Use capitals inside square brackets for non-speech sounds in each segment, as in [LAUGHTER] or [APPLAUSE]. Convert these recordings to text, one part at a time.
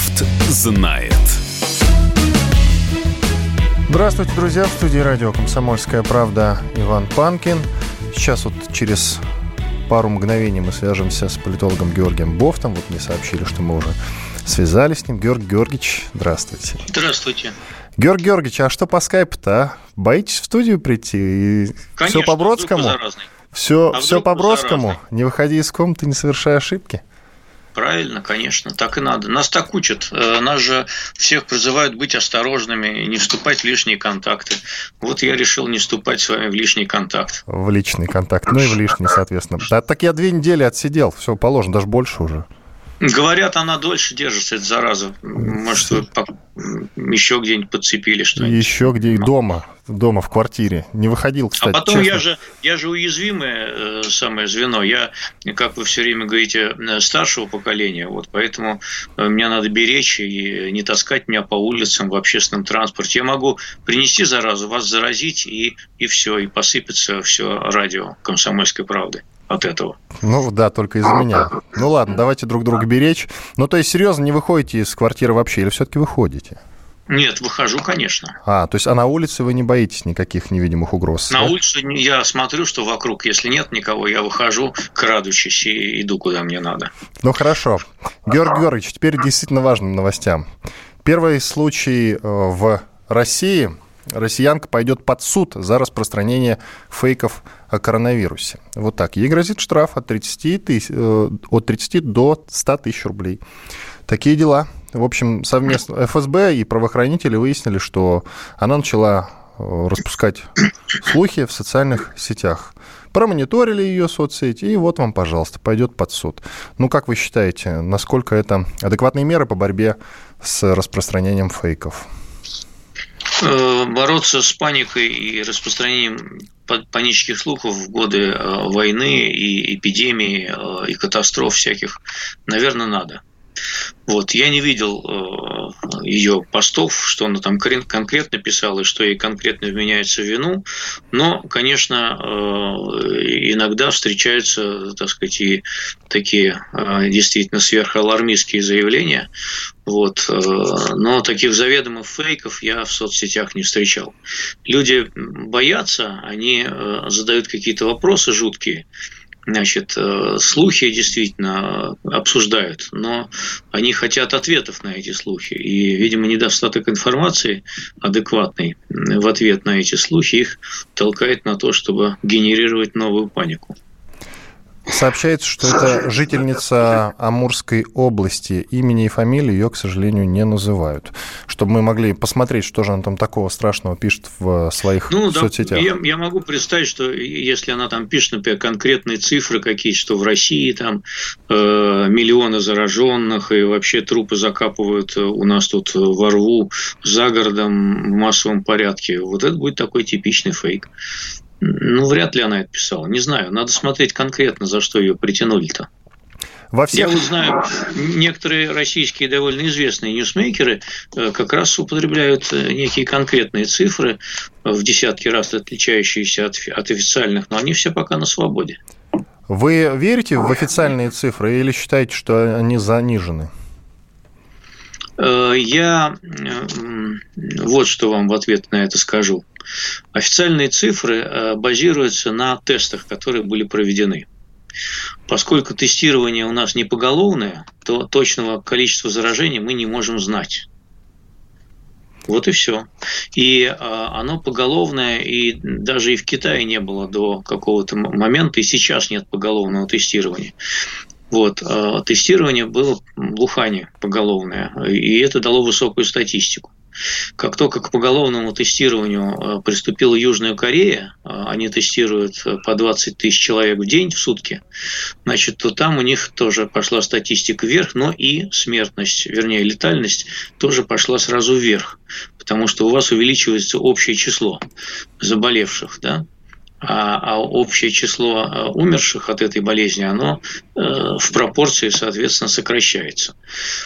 Бофт знает. Здравствуйте, друзья. В студии радио «Комсомольская правда» Иван Панкин. Сейчас вот через пару мгновений мы свяжемся с политологом Георгием Бофтом. Вот мне сообщили, что мы уже связались с ним. Георгий Георгиевич, здравствуйте. Здравствуйте. Георгий Георгиевич, а что по скайпу-то, а? Боитесь в студию прийти? И Конечно, все по Бродскому? Все, а все по Бродскому? Не выходи из комнаты, не совершай ошибки? Правильно, конечно, так и надо. Нас так учат. Э, нас же всех призывают быть осторожными и не вступать в лишние контакты. Вот я решил не вступать с вами в лишний контакт. В личный контакт, ну и в лишний, соответственно. Да, так я две недели отсидел, все положено, даже больше уже. Говорят, она дольше держится, эта зараза. Может, вы еще где-нибудь подцепили что-нибудь. Еще где ну. дома, дома в квартире. Не выходил, а кстати. А потом честно. я же, я же уязвимое э, самое звено. Я, как вы все время говорите, э, старшего поколения. Вот поэтому э, меня надо беречь и не таскать меня по улицам в общественном транспорте. Я могу принести заразу, вас заразить и, и все, и посыпется все радио комсомольской правды от этого. Ну да, только из-за меня. Ну ладно, давайте друг друга беречь. Ну то есть серьезно, не выходите из квартиры вообще или все-таки выходите? Нет, выхожу, конечно. А, то есть а на улице вы не боитесь никаких невидимых угроз? На да? улице я смотрю, что вокруг, если нет никого, я выхожу, крадучись и иду, куда мне надо. Ну хорошо. Георгий Георгиевич, теперь действительно важным новостям. Первый случай э, в России – россиянка пойдет под суд за распространение фейков о коронавирусе. Вот так. Ей грозит штраф от 30, тысяч, э, от 30 до 100 тысяч рублей. Такие дела. В общем, совместно ФСБ и правоохранители выяснили, что она начала э, распускать слухи в социальных сетях. Промониторили ее соцсети, и вот вам, пожалуйста, пойдет под суд. Ну, как вы считаете, насколько это адекватные меры по борьбе с распространением фейков? Э, бороться с паникой и распространением панических слухов в годы э, войны и эпидемии э, и катастроф всяких, наверное, надо. Вот. Я не видел э, ее постов, что она там конкретно писала и что ей конкретно вменяется в вину, но, конечно, э, иногда встречаются, так сказать, и такие э, действительно сверхалармистские заявления, вот. Э, но таких заведомых фейков я в соцсетях не встречал. Люди боятся, они э, задают какие-то вопросы жуткие, Значит, э, слухи действительно обсуждают, но они хотят ответов на эти слухи. И, видимо, недостаток информации адекватной в ответ на эти слухи их толкает на то, чтобы генерировать новую панику. Сообщается, что это жительница Амурской области. Имени и фамилии ее, к сожалению, не называют. Чтобы мы могли посмотреть, что же она там такого страшного пишет в своих ну, соцсетях. Да, я, я могу представить, что если она там пишет, например, конкретные цифры какие-то, что в России там э, миллионы зараженных и вообще трупы закапывают э, у нас тут во рву за городом в массовом порядке. Вот это будет такой типичный фейк. Ну, вряд ли она это писала. Не знаю. Надо смотреть конкретно, за что ее притянули-то. Во всех... Я вот знаю, некоторые российские довольно известные ньюсмейкеры э, как раз употребляют э, некие конкретные цифры, э, в десятки раз отличающиеся от, от официальных, но они все пока на свободе. Вы верите в официальные цифры или считаете, что они занижены? Я вот что вам в ответ на это скажу. Официальные цифры э, базируются на тестах, которые были проведены. Поскольку тестирование у нас не поголовное, то точного количества заражений мы не можем знать. Вот и все. И э, оно поголовное, и даже и в Китае не было до какого-то момента, и сейчас нет поголовного тестирования. Вот. Э, тестирование было в Ухане поголовное, и это дало высокую статистику. Как только к поголовному тестированию э, приступила Южная Корея, э, они тестируют э, по 20 тысяч человек в день, в сутки, значит, то там у них тоже пошла статистика вверх, но и смертность, вернее, летальность тоже пошла сразу вверх, потому что у вас увеличивается общее число заболевших, да, а, а общее число э, умерших от этой болезни, оно э, в пропорции, соответственно, сокращается.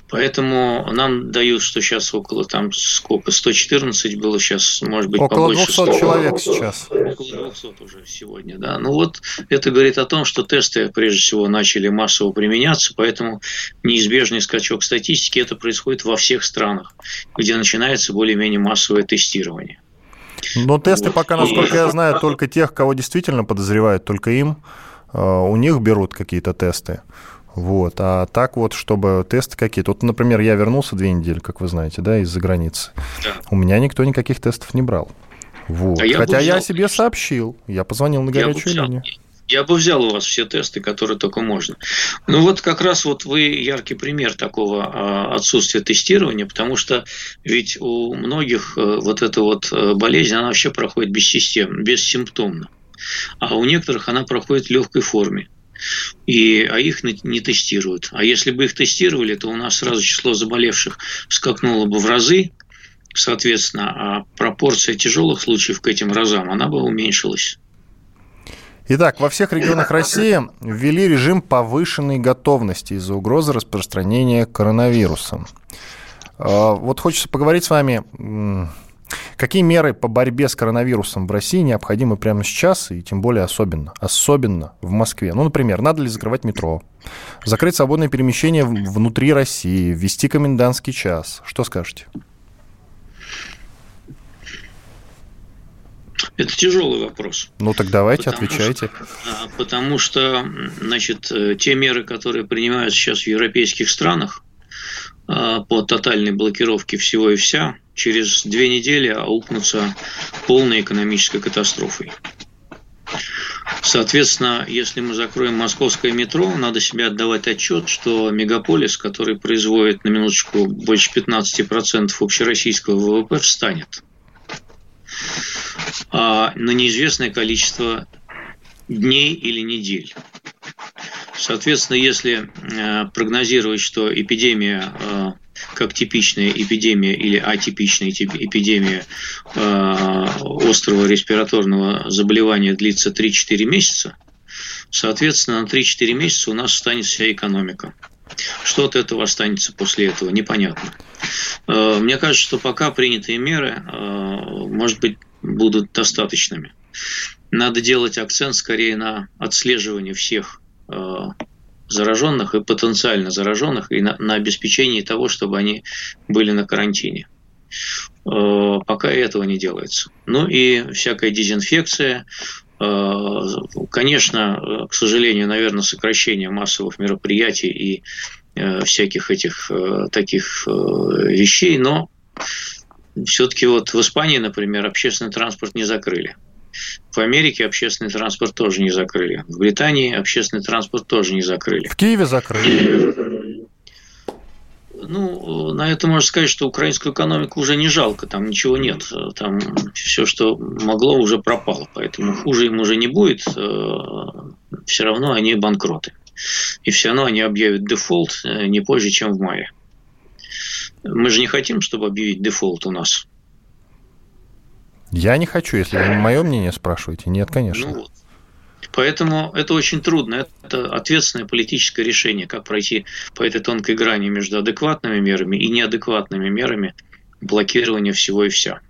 Поэтому нам дают, что сейчас около там сколько, 114 было, сейчас может быть около побольше. Около 200 100, человек сейчас. Около 200 уже сегодня, да. Ну вот это говорит о том, что тесты, прежде всего, начали массово применяться, поэтому неизбежный скачок статистики, это происходит во всех странах, где начинается более-менее массовое тестирование. Но тесты пока, насколько я знаю, только тех, кого действительно подозревают, только им. А, у них берут какие-то тесты. Вот. А так вот, чтобы тесты какие-то... Вот, например, я вернулся две недели, как вы знаете, да, из-за границы. Да. У меня никто никаких тестов не брал. Вот. А я Хотя я о себе сообщил. Я позвонил на горячую линию. Я бы взял у вас все тесты, которые только можно. Ну вот как раз вот вы яркий пример такого а, отсутствия тестирования, потому что ведь у многих э, вот эта вот э, болезнь, она вообще проходит бессистемно, бессимптомно. А у некоторых она проходит в легкой форме. И, а их не тестируют. А если бы их тестировали, то у нас сразу число заболевших скакнуло бы в разы, соответственно, а пропорция тяжелых случаев к этим разам, она бы уменьшилась. Итак, во всех регионах России ввели режим повышенной готовности из-за угрозы распространения коронавирусом. А, вот хочется поговорить с вами, какие меры по борьбе с коронавирусом в России необходимы прямо сейчас, и тем более особенно, особенно в Москве. Ну, например, надо ли закрывать метро, закрыть свободное перемещение внутри России, ввести комендантский час. Что скажете? Это тяжелый вопрос. Ну так давайте, потому отвечайте. Что, а, потому что, значит, э, те меры, которые принимаются сейчас в европейских странах а, по тотальной блокировке всего и вся, через две недели аукнутся полной экономической катастрофой. Соответственно, если мы закроем московское метро, надо себе отдавать отчет, что мегаполис, который производит на минуточку больше 15% общероссийского ВВП, встанет. А, на неизвестное количество дней или недель. Соответственно, если э, прогнозировать, что эпидемия, э, как типичная эпидемия или атипичная эпидемия э, острого респираторного заболевания длится 3-4 месяца, соответственно, на 3-4 месяца у нас останется вся экономика. Что от этого останется после этого, непонятно. Мне кажется, что пока принятые меры, может быть, будут достаточными. Надо делать акцент скорее на отслеживание всех э, зараженных и потенциально зараженных и на, на обеспечении того, чтобы они были на карантине. Э, пока этого не делается. Ну и всякая дезинфекция, э, Конечно, к сожалению, наверное, сокращение массовых мероприятий и всяких этих таких вещей, но все-таки вот в Испании, например, общественный транспорт не закрыли. В Америке общественный транспорт тоже не закрыли. В Британии общественный транспорт тоже не закрыли. В Киеве закрыли. Ну, на это можно сказать, что украинскую экономику уже не жалко, там ничего нет. Там все, что могло, уже пропало. Поэтому хуже им уже не будет. Э, все равно они банкроты. И все равно они объявят дефолт э, не позже, чем в мае. Мы же не хотим, чтобы объявить дефолт у нас. Я не хочу, если вы мое мнение спрашиваете. Нет, конечно. Ну вот. Поэтому это очень трудно. Это ответственное политическое решение, как пройти по этой тонкой грани между адекватными мерами и неадекватными мерами блокирования всего и вся.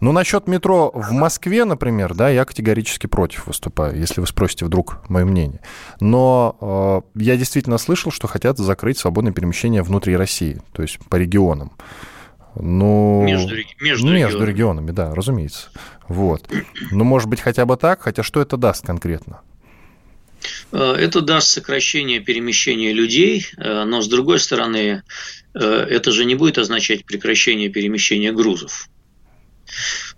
Ну, насчет метро в Москве, например, да, я категорически против выступаю, если вы спросите вдруг мое мнение. Но э, я действительно слышал, что хотят закрыть свободное перемещение внутри России, то есть по регионам. Ну, между, между, ну, между регионами. регионами, да, разумеется. Вот. Ну, может быть, хотя бы так, хотя что это даст конкретно? Э, это даст сокращение перемещения людей, э, но с другой стороны, э, это же не будет означать прекращение перемещения грузов.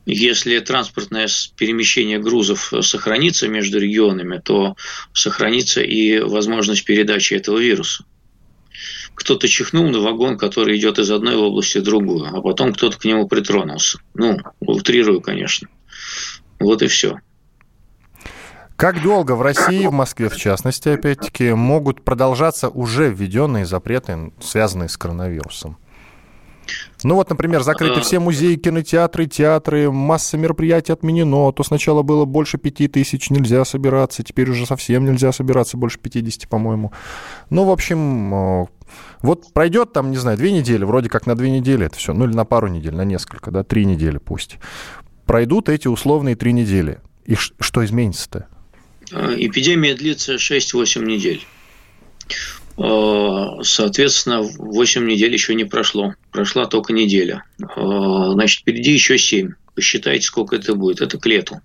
Если транспортное перемещение грузов сохранится между регионами, то сохранится и возможность передачи этого вируса. Кто-то чихнул на вагон, который идет из одной области в другую, а потом кто-то к нему притронулся. Ну, утрирую, конечно. Вот и все. Как долго в России, в Москве в частности, опять-таки, могут продолжаться уже введенные запреты, связанные с коронавирусом? Ну вот, например, закрыты а... все музеи, кинотеатры, театры, масса мероприятий отменено. То сначала было больше пяти тысяч, нельзя собираться, теперь уже совсем нельзя собираться, больше 50, по-моему. Ну, в общем, э, вот пройдет там, не знаю, две недели, вроде как на две недели это все, ну или на пару недель, на несколько, да, три недели пусть. Пройдут эти условные три недели. И что изменится-то? Э, эпидемия длится 6-8 недель. Э, соответственно, 8 недель еще не прошло. Прошла только неделя. Э, значит, впереди еще 7. Посчитайте, сколько это будет. Это к лету.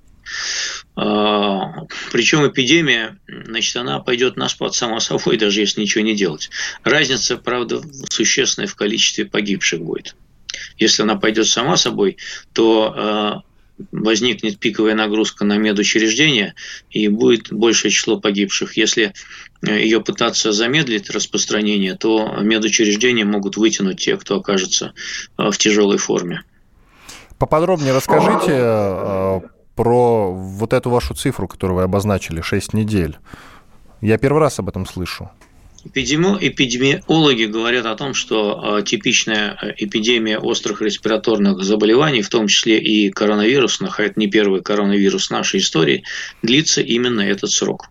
Причем эпидемия, значит, она пойдет на спад сама собой, даже если ничего не делать. Разница, правда, существенная в количестве погибших будет. Если она пойдет сама собой, то возникнет пиковая нагрузка на медучреждения и будет большее число погибших. Если э, ее пытаться замедлить распространение, то медучреждения могут вытянуть те, кто окажется э, в тяжелой форме. Поподробнее расскажите э, про вот эту вашу цифру, которую вы обозначили, 6 недель. Я первый раз об этом слышу. Эпидеми... Эпидемиологи говорят о том, что а, типичная э, эпидемия острых респираторных заболеваний, в том числе и коронавирусных, а это не первый коронавирус нашей истории, длится именно этот срок.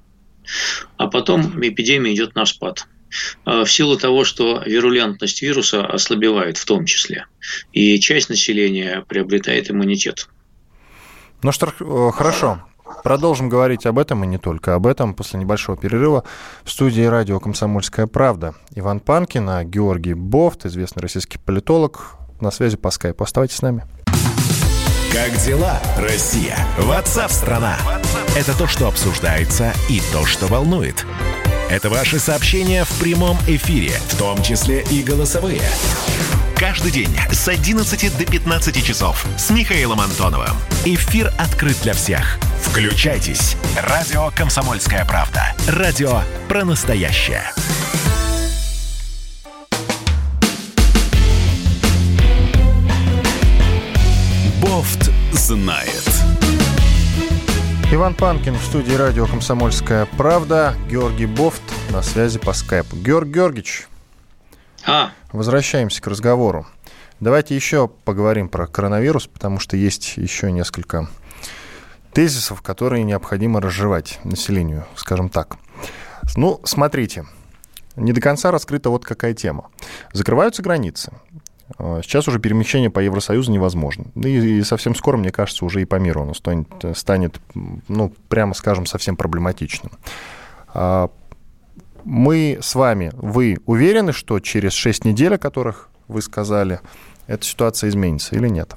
А потом эпидемия идет на спад а, в силу того, что вирулентность вируса ослабевает в том числе, и часть населения приобретает иммунитет. Ну что, э, хорошо. Продолжим говорить об этом и не только об этом после небольшого перерыва в студии радио «Комсомольская правда». Иван Панкин, а Георгий Бофт, известный российский политолог, на связи по скайпу. Оставайтесь с нами. Как дела, Россия? Ватсап-страна! Это то, что обсуждается и то, что волнует. Это ваши сообщения в прямом эфире, в том числе и голосовые. Каждый день с 11 до 15 часов с Михаилом Антоновым. Эфир открыт для всех. Включайтесь. Радио «Комсомольская правда». Радио про настоящее. Бофт знает. Иван Панкин в студии радио «Комсомольская правда». Георгий Бофт на связи по скайпу. Георг Георгиевич, а. Возвращаемся к разговору. Давайте еще поговорим про коронавирус, потому что есть еще несколько тезисов, которые необходимо разжевать населению, скажем так. Ну, смотрите, не до конца раскрыта вот какая тема. Закрываются границы. А, сейчас уже перемещение по Евросоюзу невозможно. И, и совсем скоро, мне кажется, уже и по миру оно станет, станет ну, прямо скажем, совсем проблематичным. А, мы с вами, вы уверены, что через 6 недель, о которых вы сказали, эта ситуация изменится или нет?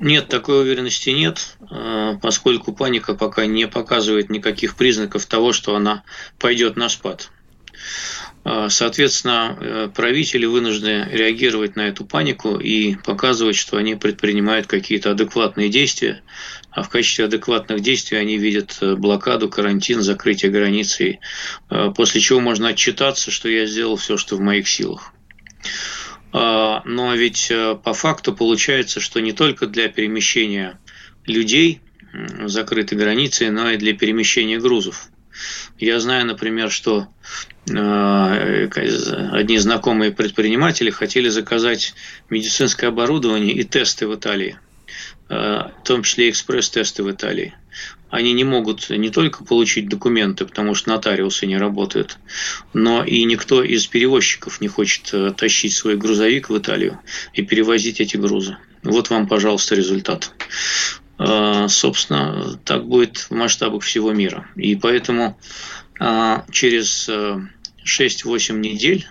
Нет, такой уверенности нет, э, поскольку паника пока не показывает никаких признаков того, что она пойдет на спад. Э, соответственно, э, правители вынуждены реагировать на эту панику и показывать, что они предпринимают какие-то адекватные действия, а в качестве адекватных действий они видят блокаду, карантин, закрытие границы, после чего можно отчитаться, что я сделал все, что в моих силах. А, но ведь э, по факту получается, что не только для перемещения людей закрыты границы, но и для перемещения грузов. Я знаю, например, что э, одни знакомые предприниматели хотели заказать медицинское оборудование и тесты в Италии, э, в том числе экспресс-тесты в Италии они не могут не только получить документы, потому что нотариусы не работают, но и никто из перевозчиков не хочет э, тащить свой грузовик в Италию и перевозить эти грузы. Вот вам, пожалуйста, результат. Э, собственно, так будет в масштабах всего мира. И поэтому э, через 6-8 недель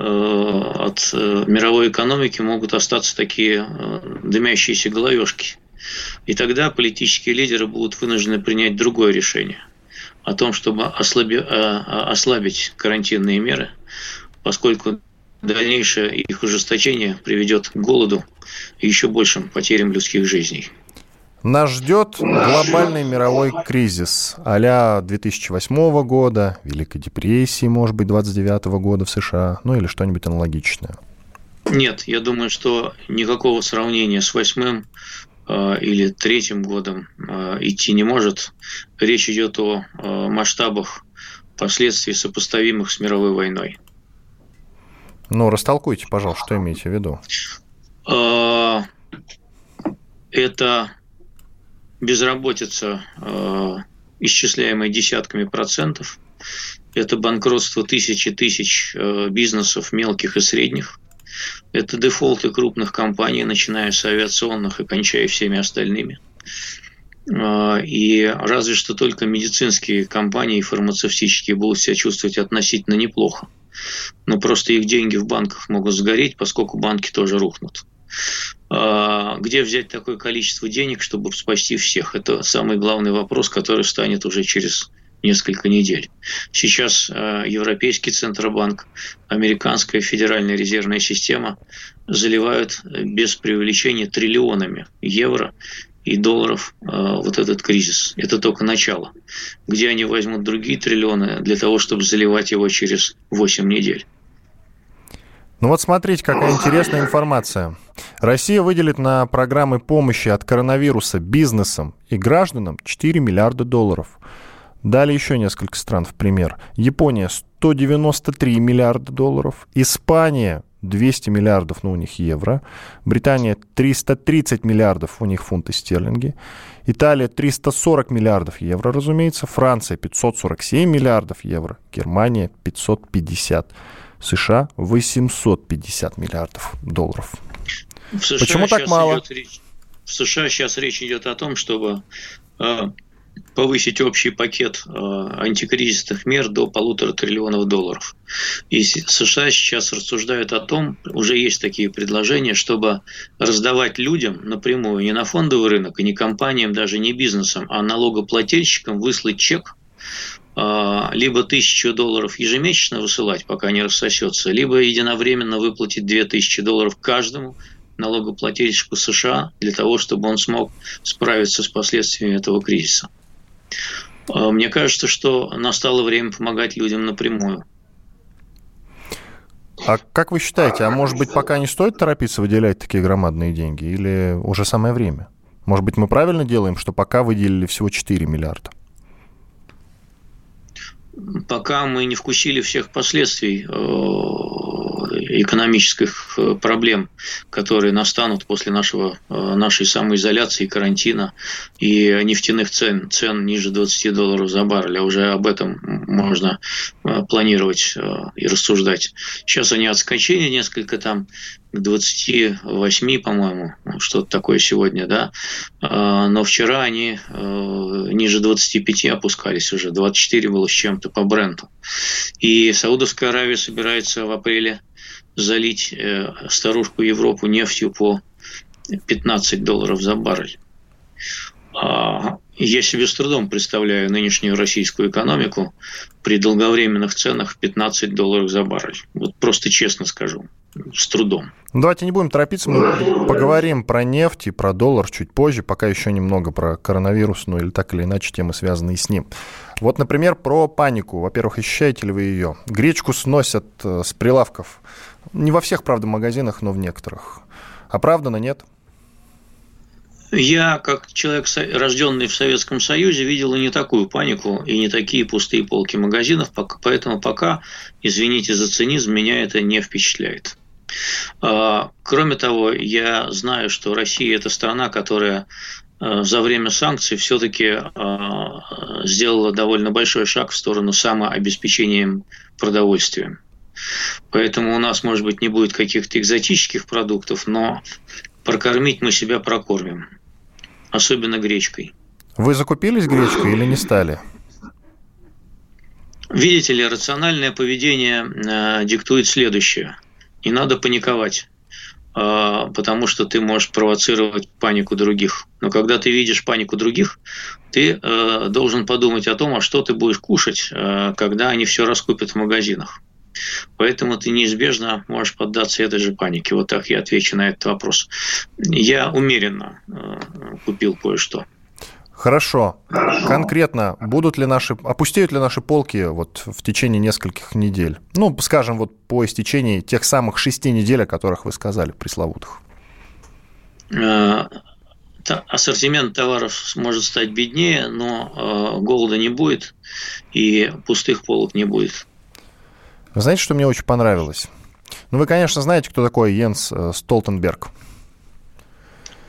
от мировой экономики могут остаться такие дымящиеся головешки – и тогда политические лидеры будут вынуждены принять другое решение о том, чтобы ослаби, ослабить карантинные меры, поскольку дальнейшее их ужесточение приведет к голоду и еще большим потерям людских жизней. Нас ждет глобальный мировой кризис а 2008 года, Великой депрессии, может быть, 29 года в США, ну или что-нибудь аналогичное. Нет, я думаю, что никакого сравнения с восьмым Э, или третьим годом э, идти не может. Речь идет о масштабах последствий, сопоставимых с мировой войной. Ну, растолкуйте, пожалуйста, что имеете в виду. А, это безработица, а, исчисляемая десятками процентов. Это банкротство тысяч а, бизнесов, мелких и средних. Это дефолты крупных компаний, начиная с авиационных и кончая всеми остальными. И разве что только медицинские компании фармацевтические будут себя чувствовать относительно неплохо. Но просто их деньги в банках могут сгореть, поскольку банки тоже рухнут. А, где взять такое количество денег, чтобы спасти всех? Это самый главный вопрос, который станет уже через несколько недель. Сейчас а, Европейский Центробанк, Американская Федеральная резервная система заливают без преувеличения триллионами евро и долларов а, вот этот кризис. Это только начало. Где они возьмут другие триллионы для того, чтобы заливать его через 8 недель? Ну вот смотрите, какая интересная информация. Россия выделит на программы помощи от коронавируса бизнесам и гражданам 4 миллиарда долларов. Далее еще несколько стран в пример. Япония 193 миллиарда долларов. Испания 200 миллиардов, ну, у них евро. Британия 330 миллиардов, у них фунты стерлинги. Италия 340 миллиардов евро, разумеется. Франция 547 миллиардов евро. Германия 550 США 850 миллиардов долларов. В США Почему так мало? Речь, в США сейчас речь идет о том, чтобы э, повысить общий пакет э, антикризисных мер до полутора триллионов долларов. И США сейчас рассуждают о том, уже есть такие предложения, чтобы раздавать людям напрямую не на фондовый рынок, и не компаниям, даже не бизнесам, а налогоплательщикам выслать чек либо тысячу долларов ежемесячно высылать, пока не рассосется, либо единовременно выплатить 2000 долларов каждому налогоплательщику США для того, чтобы он смог справиться с последствиями этого кризиса. А, мне кажется, что настало время помогать людям напрямую. А как вы считаете, а может быть пока не стоит торопиться выделять такие громадные деньги или уже самое время? Может быть мы правильно делаем, что пока выделили всего 4 миллиарда? Пока мы не вкусили всех последствий э, экономических э, проблем, которые настанут после нашего, э, нашей самоизоляции, карантина и нефтяных цен, цен ниже 20 долларов за баррель. А уже об этом можно планировать и рассуждать. Сейчас они отскочили несколько там к 28, по-моему, что-то такое сегодня, да. Но вчера они э, ниже 25 опускались уже, 24 было с чем-то по бренду. И Саудовская Аравия собирается в апреле залить э, старушку Европу нефтью по 15 долларов за баррель. А, я себе с трудом представляю нынешнюю российскую экономику при долговременных ценах в 15 долларов за баррель. Вот просто честно скажу с трудом. Ну, давайте не будем торопиться, мы поговорим про нефть и про доллар чуть позже, пока еще немного про коронавирус, ну или так или иначе темы, связанные с ним. Вот, например, про панику. Во-первых, ощущаете ли вы ее? Гречку сносят э, с прилавков. Не во всех, правда, магазинах, но в некоторых. Оправданно нет? Я, как человек, рожденный в Советском Союзе, видел и не такую панику, и не такие пустые полки магазинов, поэтому пока, извините за цинизм, меня это не впечатляет. А, кроме того, я знаю, что Россия – это страна, которая а, за время санкций все-таки а, сделала довольно большой шаг в сторону самообеспечения продовольствием. Поэтому у нас, может быть, не будет каких-то экзотических продуктов, но прокормить мы себя прокормим. Особенно гречкой. Вы закупились гречкой или не стали? Видите ли, рациональное поведение э, диктует следующее – не надо паниковать, а, потому что ты можешь провоцировать панику других. Но когда ты видишь панику других, ты э, должен подумать о том, а что ты будешь кушать, э, когда они все раскупят в магазинах. Поэтому ты неизбежно можешь поддаться этой же панике. Вот так я отвечу на этот вопрос. Я умеренно э, купил кое-что. Хорошо. Конкретно, будут ли наши, опустеют ли наши полки вот в течение нескольких недель? Ну, скажем, вот по истечении тех самых шести недель, о которых вы сказали, пресловутых. Э, ассортимент товаров может стать беднее, но э, голода не будет и пустых полок не будет. Вы знаете, что мне очень понравилось? Ну, вы, конечно, знаете, кто такой Йенс э, Столтенберг.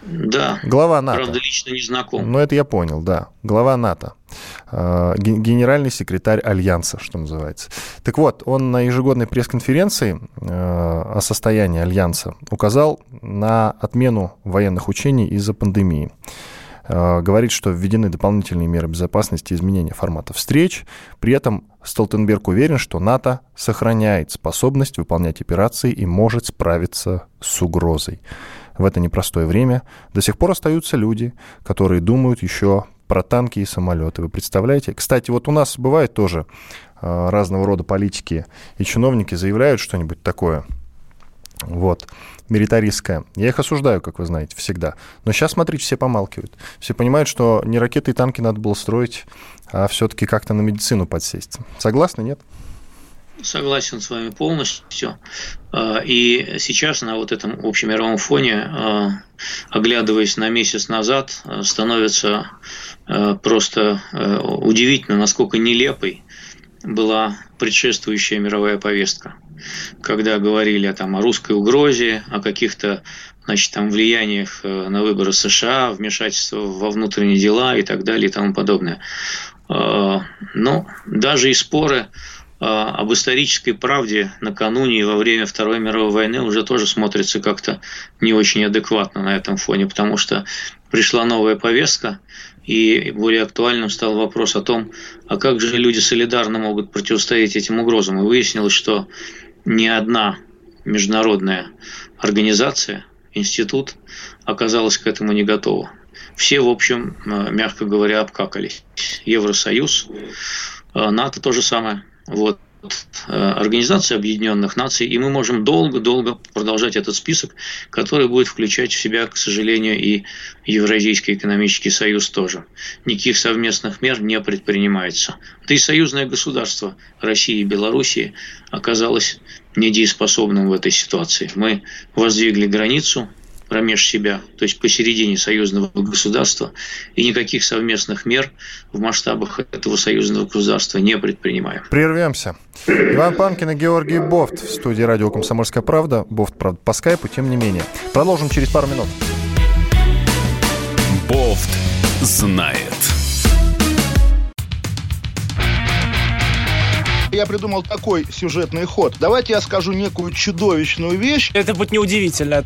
Да. Глава НАТО. Правда, лично не знаком. Ну, это я понял, да. Глава НАТО. Э, генеральный секретарь Альянса, что называется. Так вот, он на ежегодной пресс-конференции э, о состоянии Альянса указал на отмену военных учений из-за пандемии говорит, что введены дополнительные меры безопасности и изменения формата встреч. При этом Столтенберг уверен, что НАТО сохраняет способность выполнять операции и может справиться с угрозой в это непростое время до сих пор остаются люди, которые думают еще про танки и самолеты. Вы представляете? Кстати, вот у нас бывает тоже э, разного рода политики и чиновники заявляют что-нибудь такое. Вот, милитаристское. Я их осуждаю, как вы знаете, всегда. Но сейчас, смотрите, все помалкивают. Все понимают, что не ракеты и танки надо было строить, а все-таки как-то на медицину подсесть. Согласны, нет? Согласен с вами полностью. А, и сейчас на вот этом общемировом фоне, а, оглядываясь на месяц назад, а, становится просто удивительно, насколько нелепой была предшествующая мировая повестка, когда говорили там, о русской угрозе, о каких-то значит, там, влияниях на выборы США, вмешательство во внутренние дела и так далее и тому подобное. Но даже и споры а, об исторической правде накануне и во время Второй мировой войны уже тоже смотрится как-то не очень адекватно на этом фоне, потому что пришла новая повестка, и более актуальным стал вопрос о том, а как же люди солидарно могут противостоять этим угрозам. И выяснилось, что ни одна международная организация, институт оказалась к этому не готова. Все, в общем, а, мягко говоря, обкакались. Евросоюз, а, НАТО то же самое вот, э, Организации Объединенных Наций, и мы можем долго-долго продолжать этот список, который будет включать в себя, к сожалению, и Евразийский экономический союз тоже. Никаких совместных мер не предпринимается. Да и союзное государство России и Белоруссии оказалось недееспособным в этой ситуации. Мы воздвигли границу, промеж себя, то есть посередине союзного государства, и никаких совместных мер в масштабах этого союзного государства не предпринимаем. Прервемся. Иван Панкин и Георгий Бофт в студии радио «Комсомольская правда». Бофт, правда, по скайпу, тем не менее. Продолжим через пару минут. Бофт знает. Я придумал такой сюжетный ход. Давайте я скажу некую чудовищную вещь. Это будет неудивительно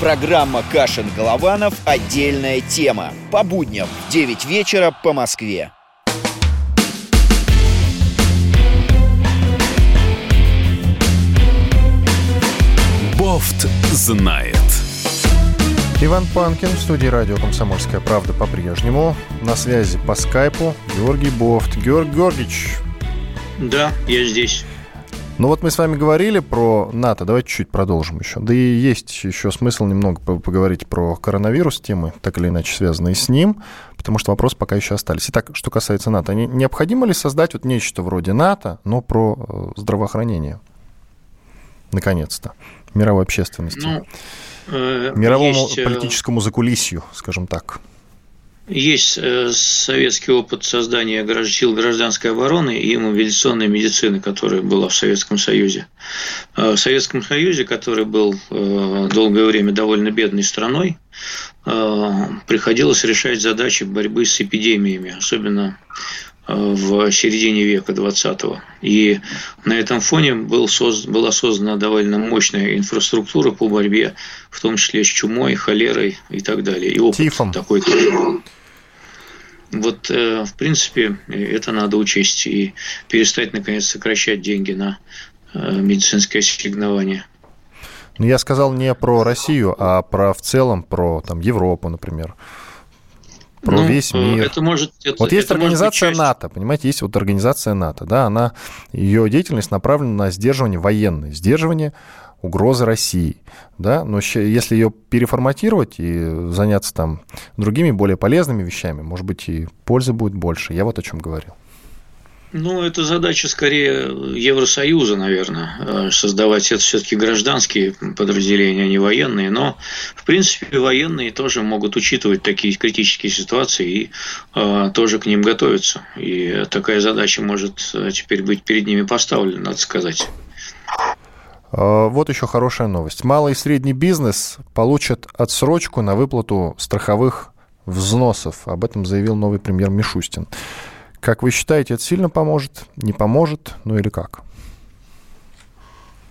Программа «Кашин-Голованов. Отдельная тема». По будням в 9 вечера по Москве. Бофт знает. Иван Панкин в студии радио «Комсомольская правда» по-прежнему. На связи по скайпу Георгий Бофт. Георгий Георгиевич. Да, я здесь. Ну вот мы с вами говорили про НАТО, давайте чуть продолжим еще. Да и есть еще смысл немного поговорить про коронавирус, темы так или иначе связанные с ним, потому что вопросы пока еще остались. Итак, что касается НАТО, необходимо ли создать вот нечто вроде НАТО, но про э, здравоохранение? Наконец-то. Мировой общественности. Ну, э, Мировому есть... Э, политическому закулисью, скажем так. Есть э, советский опыт создания сил гражданской обороны и мобилизационной медицины, которая была в Советском Союзе. Э, в Советском Союзе, который был э, долгое время довольно бедной страной, приходилось решать задачи борьбы с эпидемиями, особенно в середине века 20-го. И на этом фоне был созд... была создана довольно мощная инфраструктура по борьбе, в том числе с чумой, холерой и так далее. И опыт Тифом. такой вот, э, в принципе, это надо учесть и перестать, наконец, сокращать деньги на э, медицинское ассигнование. Ну, я сказал не про Россию, а про в целом, про там, Европу, например про ну, весь мир. Это может, это, вот есть организация НАТО, понимаете, есть вот организация НАТО, да, она, ее деятельность направлена на сдерживание военное, сдерживание угроза России. Да? Но если ее переформатировать и заняться там другими, более полезными вещами, может быть, и пользы будет больше. Я вот о чем говорил. Ну, это задача скорее Евросоюза, наверное, э, создавать это все-таки гражданские подразделения, а не военные. Но, в принципе, военные тоже могут учитывать такие критические ситуации и э, тоже к ним готовиться. И такая задача может э, теперь быть перед ними поставлена, надо сказать. А, вот еще хорошая новость. Малый и средний бизнес получат отсрочку на выплату страховых взносов. Об этом заявил новый премьер Мишустин. Как вы считаете, это сильно поможет? Не поможет? Ну или как?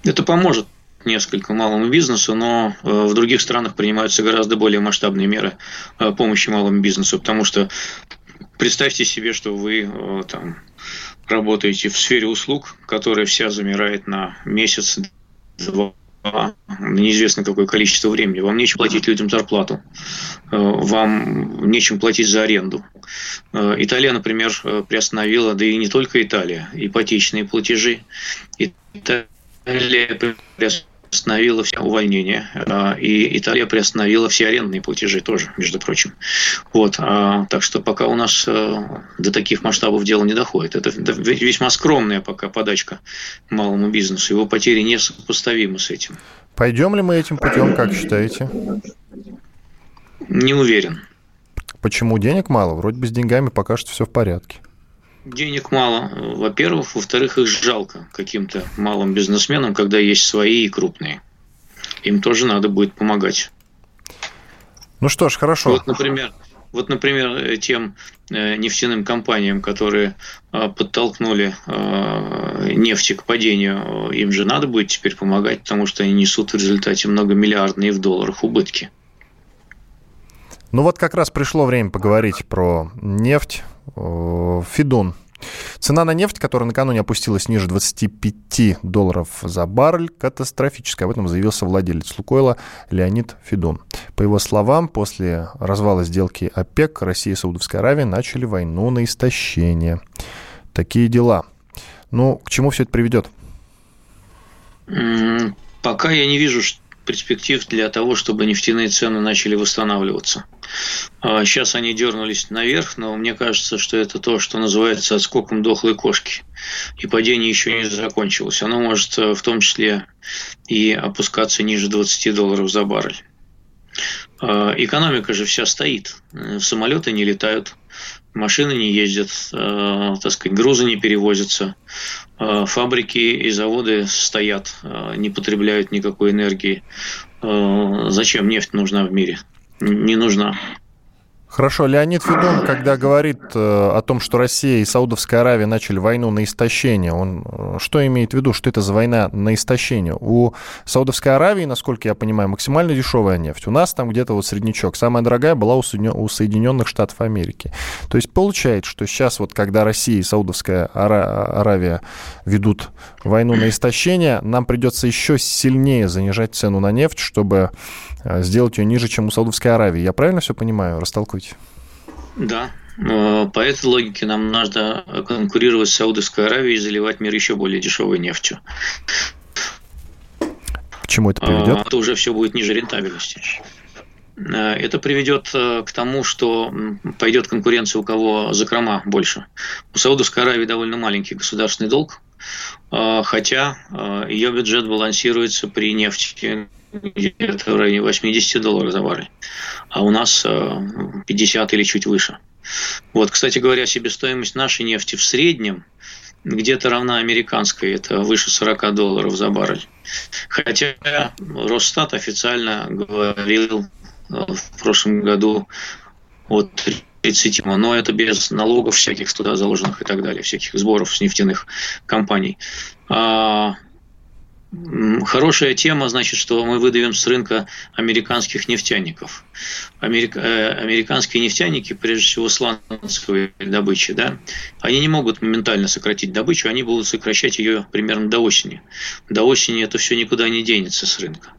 Это поможет несколько малому бизнесу, но э, в других странах принимаются гораздо более масштабные меры э, помощи малому бизнесу, потому что представьте себе, что вы э, там работаете в сфере услуг, которая вся замирает на месяц, два, неизвестно какое количество времени. Вам нечем платить людям зарплату, вам нечем платить за аренду. Э, Италия, например, э, приостановила, да и не только Италия, ипотечные платежи. Италия приостановила все увольнения, э, и Италия приостановила все арендные платежи тоже, между прочим. Вот, а, так что пока у нас до таких масштабов дело не доходит. Это весьма скромная пока подачка малому бизнесу. Его потери несопоставимы с этим. Пойдем ли мы этим путем, как считаете? Не уверен. Почему денег мало? Вроде бы с деньгами пока что все в порядке. Денег мало, во-первых. Во-вторых, их жалко каким-то малым бизнесменам, когда есть свои и крупные. Им тоже надо будет помогать. Ну что ж, хорошо. Вот, например, вот, например, тем э, нефтяным компаниям, которые э, подтолкнули э, нефть к падению, им же надо будет теперь помогать, потому что они несут в результате многомиллиардные в долларах убытки. Ну вот как раз пришло время поговорить про нефть. Фидун. Цена на нефть, которая накануне опустилась ниже 25 долларов за баррель, катастрофическая. Об этом заявился владелец Лукойла Леонид Федун. По его словам, после развала сделки ОПЕК Россия и Саудовская Аравия начали войну на истощение. Такие дела. Ну, к чему все это приведет? Пока я не вижу, перспектив для того, чтобы нефтяные цены начали восстанавливаться. Сейчас а, они дернулись наверх, но мне кажется, что это то, что называется отскоком дохлой кошки. И падение еще не закончилось. Оно может э, в том числе и опускаться ниже 20 долларов за баррель. А, экономика же вся стоит. Э, самолеты не летают, машины не ездят, э, так сказать, грузы не перевозятся, э, фабрики и заводы стоят, э, не потребляют никакой энергии. Зачем нефть нужна в мире? Не нужна. Хорошо, Леонид Федун, когда говорит э, о том, что Россия и Саудовская Аравия начали войну на истощение, он э, что имеет в виду, что это за война на истощение? У Саудовской Аравии, насколько я понимаю, максимально дешевая нефть. У нас там где-то вот среднячок. Самая дорогая была у Соединенных Штатов Америки. То есть получается, что сейчас вот когда Россия и Саудовская Аравия ведут войну на истощение, нам придется еще сильнее занижать цену на нефть, чтобы э, сделать ее ниже, чем у Саудовской Аравии. Я правильно все понимаю? Растолкуйте быть. Да. По этой логике нам надо конкурировать с Саудовской Аравией и заливать мир еще более дешевой нефтью. К чему это приведет? Это уже все будет ниже рентабельности. Э, это приведет э, к тому, что пойдет конкуренция у кого закрома больше. У Саудовской Аравии довольно маленький государственный долг, э, хотя ее бюджет балансируется при нефти где-то в районе 80 долларов за баррель, а у нас 50 или чуть выше. Вот, кстати говоря, себестоимость нашей нефти в среднем где-то равна американской, это выше 40 долларов за баррель. Хотя Росстат официально говорил в прошлом году от 30, но это без налогов всяких туда заложенных и так далее, всяких сборов с нефтяных компаний. А Хорошая тема, значит, что мы выдавим с рынка американских нефтяников. Америка, э, американские нефтяники, прежде всего сланцевой добычи, да, они не могут моментально сократить добычу, они будут сокращать ее примерно до осени. До осени это все никуда не денется с рынка.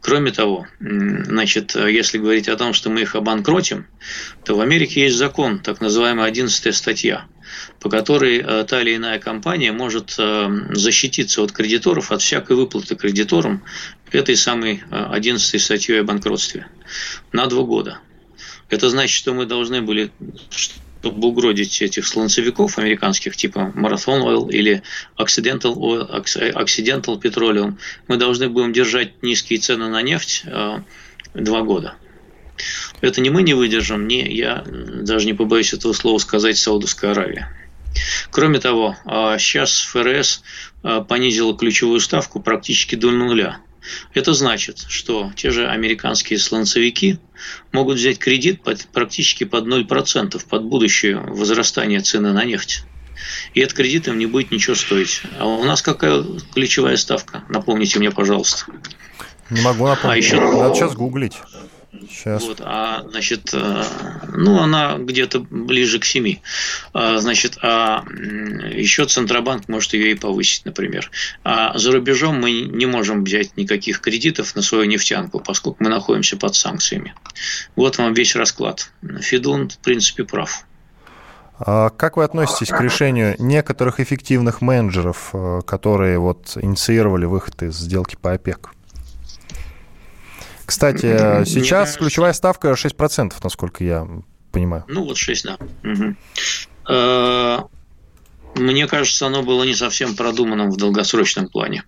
Кроме того, значит, если говорить о том, что мы их обанкротим, то в Америке есть закон, так называемая 11 статья – по которой э, та или иная компания может э, защититься от кредиторов, от всякой выплаты кредиторам этой самой 11 статьей о банкротстве на два года. Это значит, что мы должны были чтобы угродить этих слонцевиков американских типа Marathon Oil или Occidental, Oil, Occidental Petroleum, мы должны будем держать низкие цены на нефть два года. Это не мы не выдержим, не я даже не побоюсь этого слова сказать Саудовская Аравия. Кроме того, сейчас а, ФРС а, понизила ключевую ставку практически до нуля. Это значит, что те же американские слонцевики могут взять кредит под, практически под 0% под будущее возрастание цены на нефть. И этот кредит им не будет ничего стоить. А у нас какая ключевая ставка? Напомните мне, пожалуйста. Не могу напомнить. А еще... Надо сейчас гуглить. Сейчас. Вот, а, значит, э, ну, она где-то ближе к 7. А, значит, а еще Центробанк может ее и повысить, например. А за рубежом мы не можем взять никаких кредитов на свою нефтянку, поскольку мы находимся под санкциями. Вот вам весь расклад. Федун, в принципе, прав. А как вы относитесь к решению некоторых эффективных менеджеров, э, которые вот инициировали выход из сделки по ОПЕК? Кстати, сейчас ключевая ставка 6%, насколько я понимаю. Ну, вот 6, да. Угу. Мне кажется, оно было не совсем продуманным в долгосрочном плане.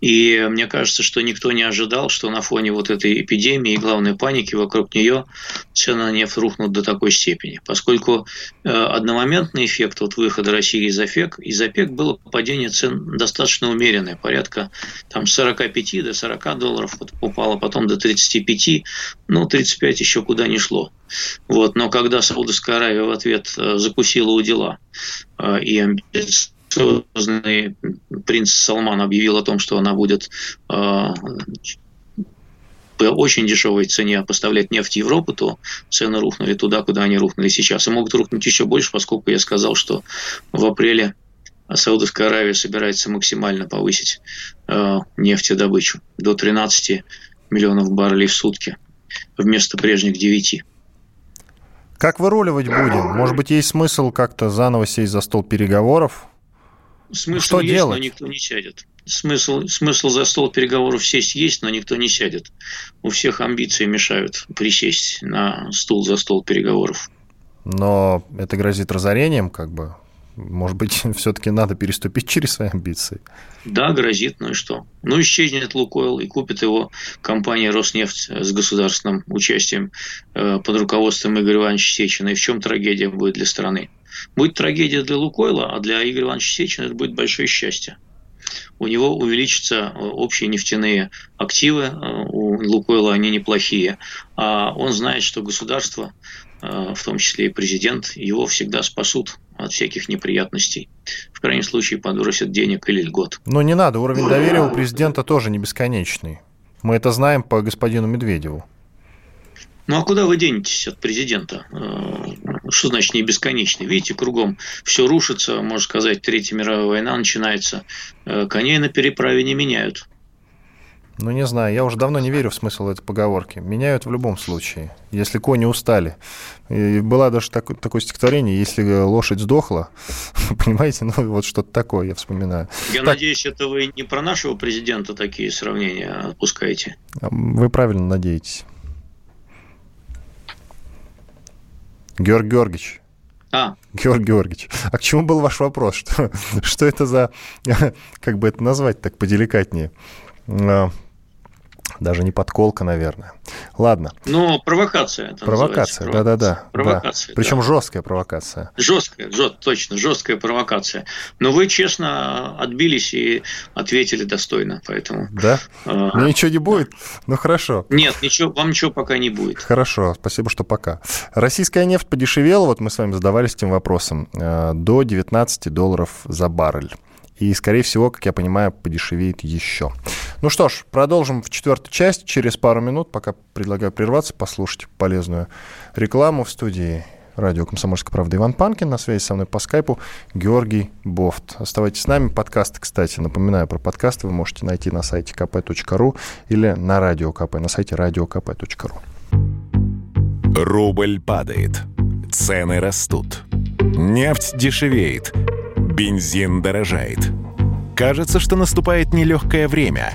И мне кажется, что никто не ожидал, что на фоне вот этой эпидемии и главной паники вокруг нее цены на нефть рухнут до такой степени. Поскольку э, одномоментный эффект от выхода России из ОПЕК, из ОПЕК было падение цен достаточно умеренное, порядка там, 45 до 40 долларов упало, потом до 35, ну 35 еще куда не шло. Вот. Но когда Саудовская Аравия в ответ э, закусила у дела э, и амбициозный принц Салман объявил о том, что она будет по очень дешевой цене поставлять нефть в Европу, то цены рухнули туда, куда они рухнули сейчас. И могут рухнуть еще больше, поскольку я сказал, что в апреле Саудовская Аравия собирается максимально повысить э, нефтедобычу до 13 миллионов баррелей в сутки вместо прежних 9. Как выруливать будем? Может быть, есть смысл как-то заново сесть за стол переговоров? Смысл Что есть, делать? но никто не сядет. Смысл, смысл за стол переговоров сесть есть, но никто не сядет. У всех амбиции мешают присесть на стул за стол переговоров. Но это грозит разорением, как бы. Может быть, [LAUGHS] все-таки надо переступить [LAUGHS] через свои амбиции? Да, грозит, ну и что? Ну, исчезнет Лукойл и купит его компания Роснефть с государственным участием э, под руководством Игоря Ивановича Сечина. И в чем трагедия будет для страны? Будет трагедия для Лукойла, а для Игоря Ивановича Сечина это будет большое счастье. У него увеличатся э, общие нефтяные активы, э, у Лукойла они неплохие, а он знает, что государство, в том числе и президент, его всегда спасут от всяких неприятностей. В крайнем случае подбросят денег или льгот. Но не надо, уровень доверия у президента тоже не бесконечный. Мы это знаем по господину Медведеву. Ну а куда вы денетесь от президента? Э, что значит не бесконечный? Видите, кругом все рушится, можно сказать, Третья мировая война начинается. Э, коней на переправе не меняют. Ну, не знаю, я уже давно не верю в смысл этой поговорки. Меняют в любом случае, если кони устали. И была даже так, такое стихотворение, если лошадь сдохла, [LAUGHS] понимаете, ну вот что-то такое я вспоминаю. Я так. надеюсь, это вы не про нашего президента такие сравнения отпускаете. Вы правильно надеетесь. Георг Георгиевич, а. Георгий Георгиевич, а к чему был ваш вопрос? Что, что это за, [LAUGHS] как бы это назвать так поделикатнее? Даже не подколка, наверное. Ладно. Ну, провокация. Это провокация, да-да-да. Провокация. Да. Причем да. жесткая провокация. Жесткая, жест, точно, жесткая провокация. Но вы честно отбились и ответили достойно, поэтому. Да? А, ну, ничего не будет? Ну, хорошо. Нет, ничего, вам ничего пока не будет. Хорошо, спасибо, что пока. Российская нефть подешевела, вот мы с вами задавались этим вопросом, э, до 19 долларов за баррель. И, скорее всего, как я понимаю, подешевеет еще. Ну что ж, продолжим в четвертой части через пару минут. Пока предлагаю прерваться, послушать полезную рекламу в студии радио «Комсомольская правда» Иван Панкин. На связи со мной по скайпу Георгий Бофт. Оставайтесь с нами. Подкасты, кстати, напоминаю про подкасты, вы можете найти на сайте kp.ru или на радио КП, на сайте radiokp.ru. Рубль падает. Цены растут. Нефть дешевеет, бензин дорожает. Кажется, что наступает нелегкое время.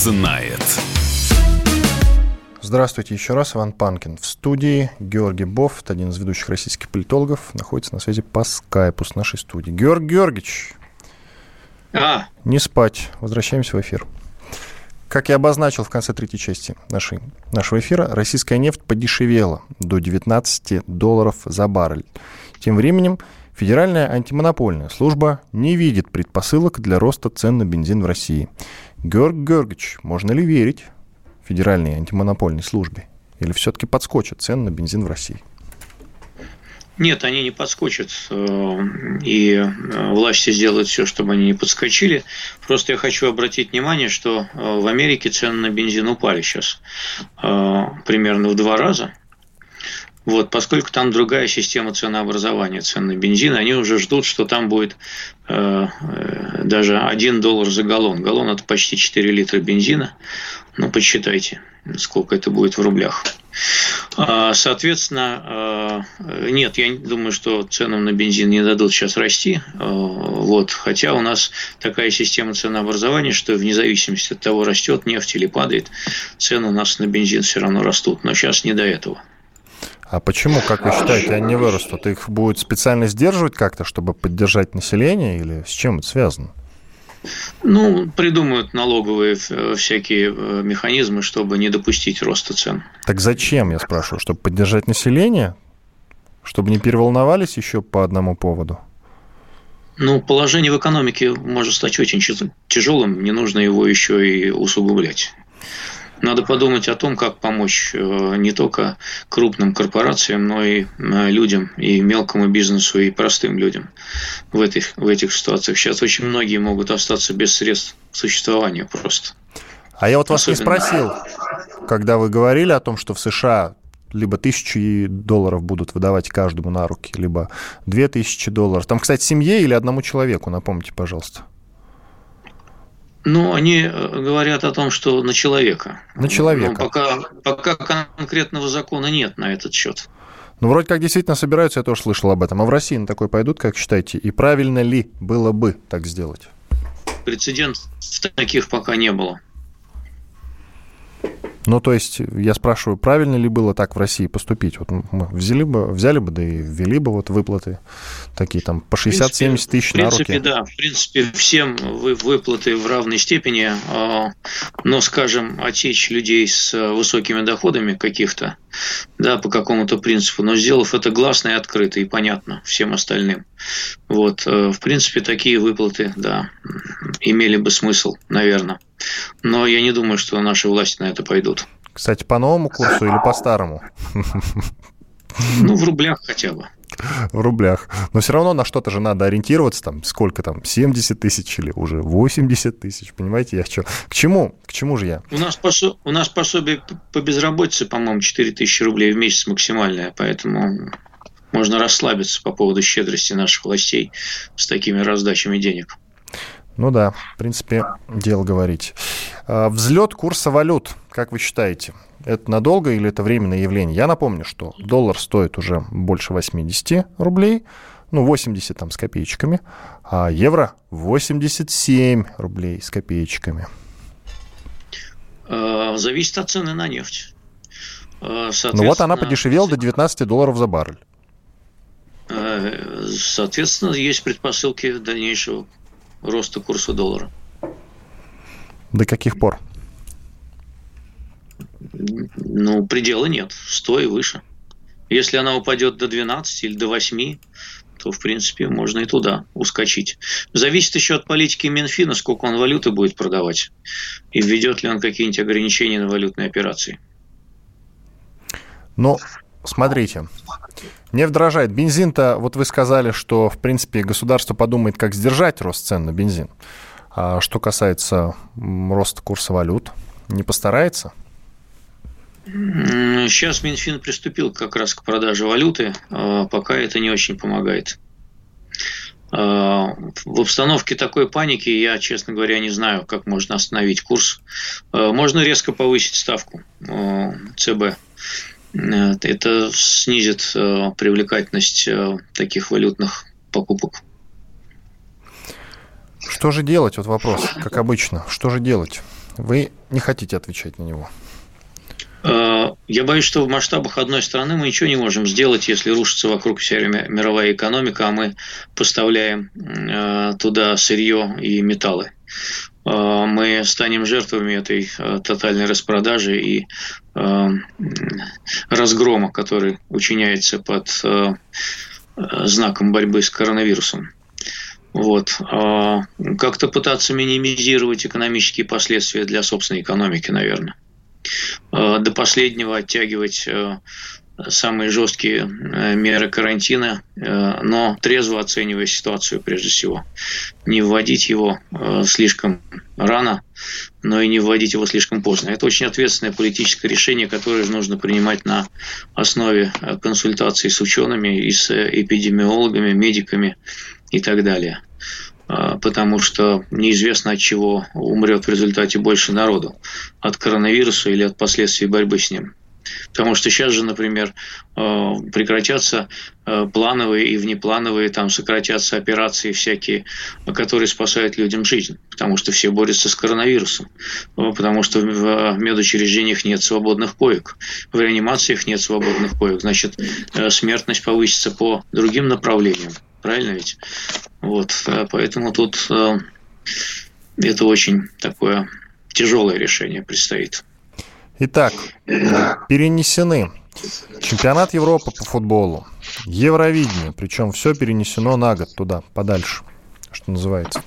Знает. Здравствуйте еще раз, Иван Панкин. В студии Георгий Бофт, один из ведущих российских политологов, находится на связи по скайпу с нашей студией. Георгий Георгиевич, А, не спать, возвращаемся в эфир. Как я обозначил в конце третьей части нашей, нашего эфира, российская нефть подешевела до 19 долларов за баррель. Тем временем Федеральная антимонопольная служба не видит предпосылок для роста цен на бензин в России. Георг Георгиевич, можно ли верить Федеральной антимонопольной службе? Или все-таки подскочат цены на бензин в России? нет, они не подскочат, э, и э, власти сделают все, чтобы они не подскочили. Просто я хочу обратить внимание, что э, в Америке цены на бензин упали сейчас примерно в два раза. Вот, поскольку там другая система ценообразования цен на бензин, они уже ждут, что там будет э, э, даже 1 доллар за галлон. Галлон – это почти 4 литра бензина. Ну, посчитайте, сколько это будет в рублях. А, Соответственно, э, нет, я думаю, что ценам на бензин не дадут сейчас расти. Э, Вот. Хотя у нас такая система ценообразования, что вне зависимости от того, растет нефть или падает, цены у нас на бензин все равно растут. Но сейчас не до этого. А почему, как вы считаете, они не вырастут? Их будут специально сдерживать как-то, чтобы поддержать население, или с чем это связано? Ну, придумают налоговые э, всякие э, механизмы, чтобы не допустить роста цен. Так зачем, я спрашиваю, чтобы поддержать население? Чтобы не переволновались еще по одному поводу? Ну, положение в экономике может стать очень тяжелым, не нужно его еще и усугублять. Надо подумать о том, как помочь э, не только крупным корпорациям, но и э, людям, и мелкому бизнесу, и простым людям в этих, в этих ситуациях. Сейчас очень многие могут остаться без средств к существованию просто. А я вот вас не Особенно- спросил, когда вы говорили о том, что в США либо тысячи долларов будут выдавать каждому на руки, либо две тысячи долларов. Там, кстати, семье или одному человеку, напомните, пожалуйста. Ну, они э, говорят о том, что на человека. На человека. Но пока, пока конкретного закона нет на этот счет. Ну, вроде как действительно собираются, я тоже слышал об этом. А в России на такой пойдут, как считаете? И правильно ли было бы так сделать? Прецедентов таких пока не было. Ну, то есть, я спрашиваю, правильно ли было так в России поступить? Вот мы взяли бы, взяли бы, да и ввели бы вот выплаты такие там по 60-70 тысяч В на принципе, руки. да. В принципе, всем вы- выплаты в равной степени. а, Но, скажем, отсечь людей с э, высокими доходами каких-то, да, по какому-то принципу, но сделав это гласно и открыто и понятно всем остальным. Вот, э, в принципе, такие выплаты, да, имели бы смысл, наверное. Но я не думаю, что наши власти на это пойдут. Кстати, по новому курсу или по старому? Ну, в рублях хотя бы. В рублях. Но все равно на что-то же надо ориентироваться, там, сколько там, 70 тысяч или уже 80 тысяч, понимаете, я что? К чему? К чему же я? У нас, посо- у нас пособие по безработице, по-моему, 4 тысячи рублей в месяц максимальное, поэтому можно расслабиться по поводу щедрости наших властей с такими раздачами денег. Ну да, в принципе, дело говорить. А, Взлет курса валют, как вы считаете, это надолго или это временное явление? Я напомню, что доллар стоит уже больше 80 рублей, ну, 80 там с копеечками, а евро 87 рублей с копеечками. Э, Зависит от цены на нефть. Э, Ну вот она подешевела до 19 долларов за баррель. э, Соответственно, есть предпосылки дальнейшего роста курса доллара. До каких пор? Ну, предела нет, 100 и выше. Если она упадет до 12 или до 8, то, в принципе, можно и туда ускочить. Зависит еще от политики Минфина, сколько он валюты будет продавать. И введет ли он какие-нибудь ограничения на валютные операции. Но смотрите, нефть дорожает. Бензин-то, вот вы сказали, что, в принципе, государство подумает, как сдержать рост цен на бензин. А что касается роста курса валют, не постарается? Сейчас Минфин приступил как раз к продаже валюты, а пока это не очень помогает. А, в обстановке такой паники я, честно говоря, не знаю, как можно остановить курс. А, можно резко повысить ставку ЦБ. Это снизит привлекательность таких валютных покупок. Что же делать? Вот вопрос, как обычно. Что же делать? Вы не хотите отвечать на него. Э, я боюсь, что в масштабах одной страны мы ничего не можем сделать, если рушится вокруг вся мировая экономика, а мы поставляем э, туда сырье и металлы. Э, мы станем жертвами этой тотальной распродажи и разгрома, который учиняется под знаком борьбы с коронавирусом. Вот. Как-то пытаться минимизировать экономические последствия для собственной экономики, наверное. Э, до последнего оттягивать э, самые жесткие э, меры карантина, но трезво оценивая ситуацию прежде всего. Не вводить его слишком рано, но и не вводить его слишком поздно. Это очень ответственное политическое решение, которое нужно принимать на основе консультаций с учеными и с эпидемиологами, медиками и так далее. Потому что неизвестно от чего умрет в результате больше народу, от коронавируса или от последствий борьбы с ним. Потому что сейчас же, например, а, прекратятся а, плановые и внеплановые, там сократятся операции всякие, которые спасают людям жизнь, потому что все борются с коронавирусом, потому что в медучреждениях нет свободных коек, в реанимациях нет свободных коек, значит, э, смертность повысится по другим направлениям. Правильно ведь? Вот, поэтому тут э, это очень такое тяжелое решение предстоит. Итак, перенесены чемпионат Европы по футболу, Евровидение, причем все перенесено на год туда, подальше, что называется.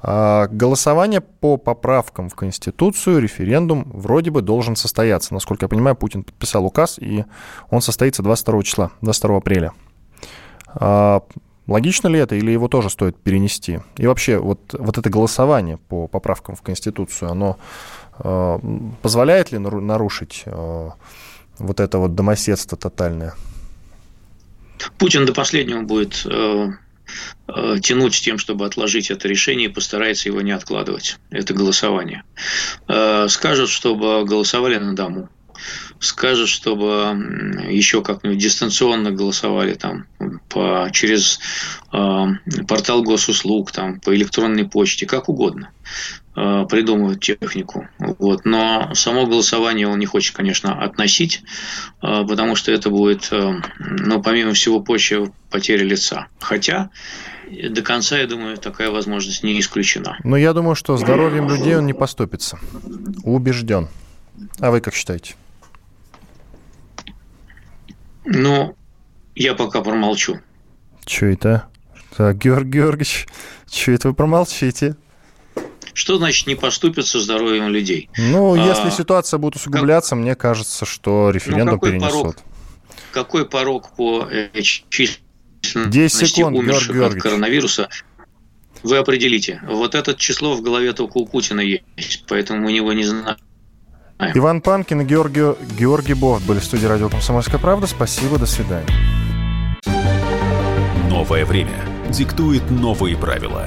А голосование по поправкам в Конституцию, референдум вроде бы должен состояться. Насколько я понимаю, Путин подписал указ, и он состоится 22 числа, 22 апреля. А, логично ли это или его тоже стоит перенести? И вообще, вот, вот это голосование по поправкам в Конституцию, оно позволяет ли нарушить э, вот это вот домоседство тотальное? Путин до последнего будет э, э, тянуть тем, чтобы отложить это решение и постарается его не откладывать, это голосование. Э, скажут, чтобы голосовали на дому скажет, чтобы еще как-нибудь дистанционно голосовали там по, через э, портал госуслуг, там, по электронной почте, как угодно э, придумывают технику. Вот. Но само голосование он не хочет, конечно, относить, э, потому что это будет, э, ну, помимо всего прочего, потеря лица. Хотя до конца, я думаю, такая возможность не исключена. Но я думаю, что здоровьем людей он не поступится. Убежден. А вы как считаете? Ну, я пока промолчу. Что это? Так, Георгий Георгиевич, что это вы промолчите? Что значит не поступит со здоровьем людей? Ну, а, если ситуация будет усугубляться, как... мне кажется, что референдум ну, какой перенесут. Порог, какой порог по э, численности 10 секунд, умерших Георгий от коронавируса вы определите. Вот это число в голове только у Путина есть, поэтому мы него не знаем. Иван Панкин и Георгий, Георгий Бофт были в студии радио «Комсомольская правда». Спасибо, до свидания. Новое время диктует новые правила.